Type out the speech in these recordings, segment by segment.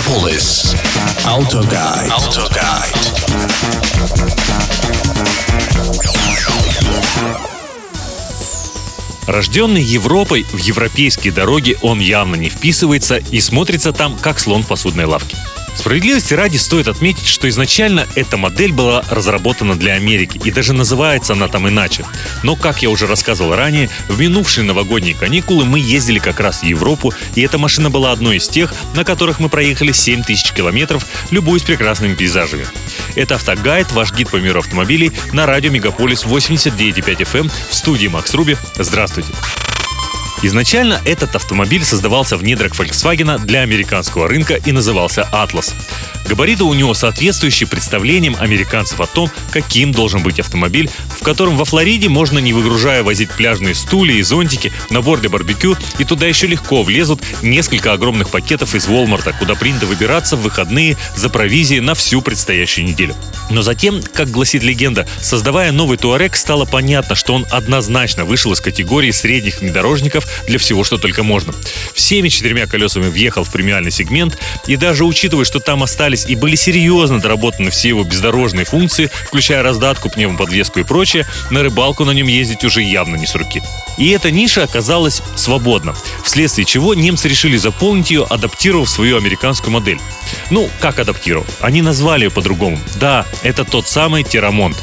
Megapolis. Autoguide. Autoguide. Рожденный Европой, в европейские дороги он явно не вписывается и смотрится там, как слон в посудной лавке. Справедливости ради стоит отметить, что изначально эта модель была разработана для Америки, и даже называется она там иначе. Но, как я уже рассказывал ранее, в минувшие новогодние каникулы мы ездили как раз в Европу, и эта машина была одной из тех, на которых мы проехали 7 тысяч километров, любуясь прекрасными пейзажами. Это «Автогайд», ваш гид по миру автомобилей на радио Мегаполис 89.5 FM эм в студии Макс Руби. Здравствуйте! Изначально этот автомобиль создавался в недрах Volkswagen для американского рынка и назывался Atlas. Габариты у него соответствующие представлениям американцев о том, каким должен быть автомобиль, в котором во Флориде можно не выгружая возить пляжные стулья и зонтики, набор для барбекю, и туда еще легко влезут несколько огромных пакетов из Walmart, куда принято выбираться в выходные за провизией на всю предстоящую неделю. Но затем, как гласит легенда, создавая новый Туарек, стало понятно, что он однозначно вышел из категории средних внедорожников для всего, что только можно. Всеми четырьмя колесами въехал в премиальный сегмент, и даже учитывая, что там остались и были серьезно доработаны все его бездорожные функции, включая раздатку, пневмоподвеску и прочее, на рыбалку на нем ездить уже явно не с руки. И эта ниша оказалась свободна, вследствие чего немцы решили заполнить ее, адаптировав свою американскую модель. Ну, как адаптировав? Они назвали ее по-другому. Да, это тот самый Терамонт.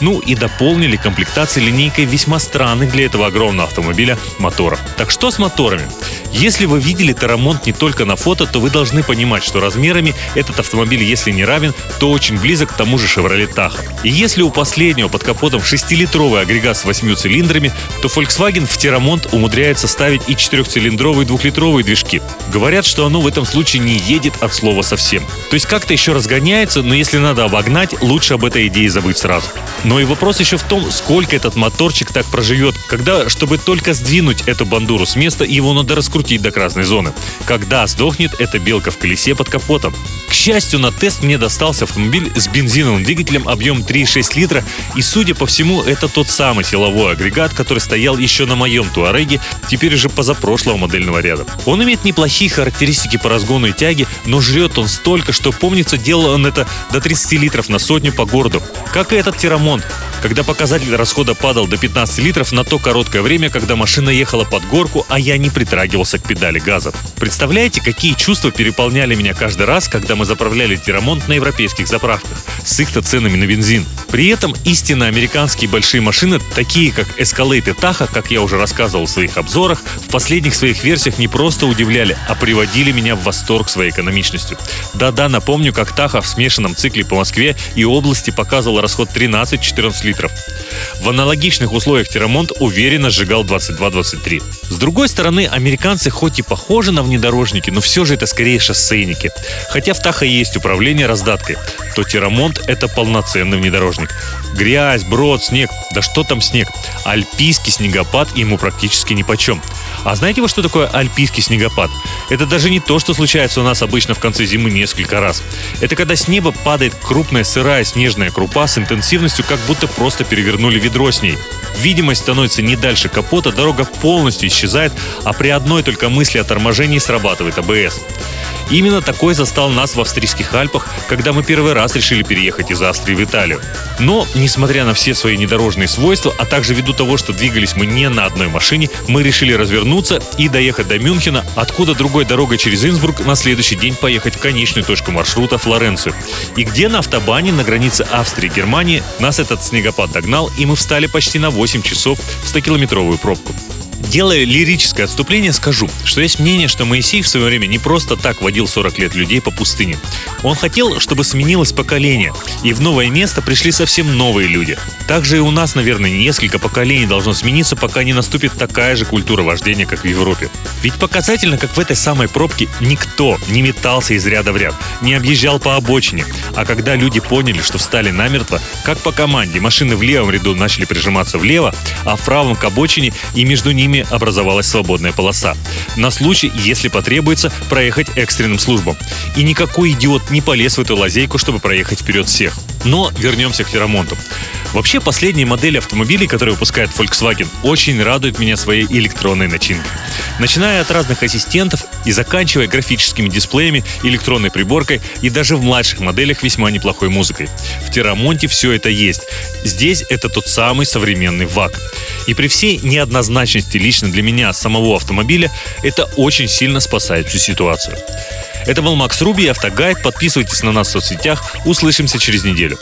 Ну и дополнили комплектации линейкой весьма странных для этого огромного автомобиля моторов. Так что с моторами? Если вы видели Тарамонт не только на фото, то вы должны понимать, что размерами этот автомобиль, если не равен, то очень близок к тому же Chevrolet Tahoe. И если у последнего под капотом 6-литровый агрегат с 8 цилиндрами, то Volkswagen в Терамонт умудряется ставить и 4-цилиндровые 2-литровые движки. Говорят, что оно в этом случае не едет от слова совсем. То есть как-то еще разгоняется, но если надо обогнать, лучше об этой идее забыть сразу. Но и вопрос еще в том, сколько этот моторчик так проживет, когда, чтобы только сдвинуть эту бандуру с места, его надо раскрутить до красной зоны. Когда сдохнет эта белка в колесе под капотом. К счастью, на тест мне достался автомобиль с бензиновым двигателем объем 3,6 литра, и, судя по всему, это тот самый силовой агрегат, который стоял еще на моем Туареге, теперь уже позапрошлого модельного ряда. Он имеет неплохие характеристики по разгону и тяге, но жрет он столько, что, помнится, делал он это до 30 литров на сотню по городу. Как и этот Тирамонт, когда показатель расхода падал до 15 литров на то короткое время, когда машина ехала под горку, а я не притрагивался к педали газа. Представляете, какие чувства переполняли меня каждый раз, когда мы заправляли Тирамонт на европейских заправках с их-то ценами на бензин. При этом истинно американские большие машины, такие как Escalade и Tahoe, как я уже рассказывал в своих обзорах, в последних своих версиях не просто удивляли, а приводили меня в восторг своей экономичностью. Да-да, напомню, как Tahoe в смешанном цикле по Москве и области показывал расход 13-14 литров. В аналогичных условиях Тирамонт уверенно сжигал 22-23. С другой стороны, американцы хоть и похожи на внедорожники, но все же это скорее шоссейники. Хотя в Птаха есть управление раздаткой, то Тирамонт – это полноценный внедорожник. Грязь, брод, снег. Да что там снег? Альпийский снегопад ему практически нипочем. А знаете вы, что такое альпийский снегопад? Это даже не то, что случается у нас обычно в конце зимы несколько раз. Это когда с неба падает крупная сырая снежная крупа с интенсивностью, как будто просто перевернули ведро с ней. Видимость становится не дальше капота, дорога полностью исчезает, а при одной только мысли о торможении срабатывает АБС. Именно такой застал нас в австрийских Альпах, когда мы первый раз решили переехать из Австрии в Италию. Но, несмотря на все свои недорожные свойства, а также ввиду того, что двигались мы не на одной машине, мы решили развернуться и доехать до Мюнхена, откуда другой дорогой через Инсбрук на следующий день поехать в конечную точку маршрута Флоренцию. И где на автобане на границе Австрии и Германии нас этот снегопад догнал, и мы встали почти на 8 часов в 100-километровую пробку. Делая лирическое отступление, скажу, что есть мнение, что Моисей в свое время не просто так водил 40 лет людей по пустыне. Он хотел, чтобы сменилось поколение, и в новое место пришли совсем новые люди. Также и у нас, наверное, несколько поколений должно смениться, пока не наступит такая же культура вождения, как в Европе. Ведь показательно, как в этой самой пробке никто не метался из ряда в ряд, не объезжал по обочине. А когда люди поняли, что встали намертво, как по команде, машины в левом ряду начали прижиматься влево, а в правом к обочине, и между ними образовалась свободная полоса. На случай, если потребуется, проехать экстренным службам. И никакой идиот не полез в эту лазейку, чтобы проехать вперед всех. Но вернемся к Феромонту. Вообще, последние модели автомобилей, которые выпускает Volkswagen, очень радуют меня своей электронной начинкой. Начиная от разных ассистентов и заканчивая графическими дисплеями, электронной приборкой и даже в младших моделях весьма неплохой музыкой. В Терамонте все это есть. Здесь это тот самый современный ВАК. И при всей неоднозначности лично для меня самого автомобиля, это очень сильно спасает всю ситуацию. Это был Макс Руби и Автогайд. Подписывайтесь на нас в соцсетях. Услышимся через неделю.